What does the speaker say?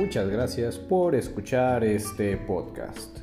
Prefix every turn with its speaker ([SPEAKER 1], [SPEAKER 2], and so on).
[SPEAKER 1] Muchas gracias por escuchar este podcast.